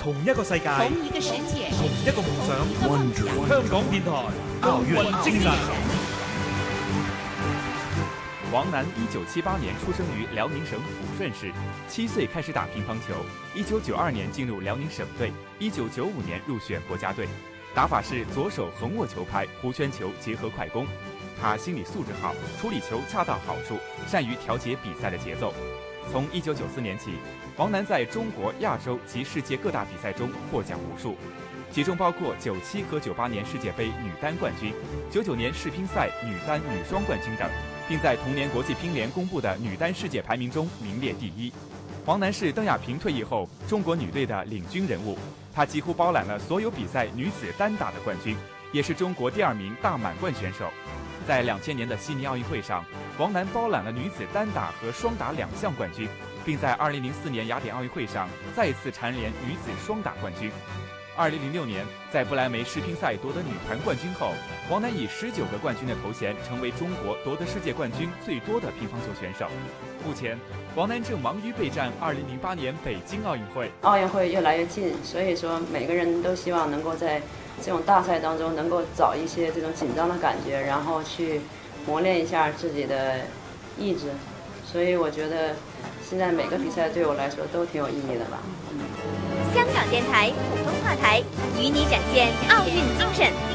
同一个世界，同一个世界，同一个梦想。香港电台奥运精神。王楠一九七八年出生于辽宁省抚顺市，七岁开始打乒乓球，一九九二年进入辽宁省队，一九九五年入选国家队。打法是左手横握球拍，弧圈球结合快攻。他心理素质好，处理球恰到好处，善于调节比赛的节奏。从一九九四年起，王楠在中国、亚洲及世界各大比赛中获奖无数，其中包括九七和九八年世界杯女单冠军、九九年世乒赛女单、女双冠军等，并在同年国际乒联公布的女单世界排名中名列第一。王楠是邓亚萍退役后中国女队的领军人物，她几乎包揽了所有比赛女子单打的冠军，也是中国第二名大满贯选手。在两千年的悉尼奥运会上，王楠包揽了女子单打和双打两项冠军，并在二零零四年雅典奥运会上再次蝉联女子双打冠军。二零零六年在不来梅世乒赛夺得女团冠军后，王楠以十九个冠军的头衔，成为中国夺得世界冠军最多的乒乓球选手。目前，王楠正忙于备战二零零八年北京奥运会。奥运会越来越近，所以说每个人都希望能够在。这种大赛当中，能够找一些这种紧张的感觉，然后去磨练一下自己的意志。所以我觉得，现在每个比赛对我来说都挺有意义的吧。嗯香港电台普通话台与你展现奥运精神。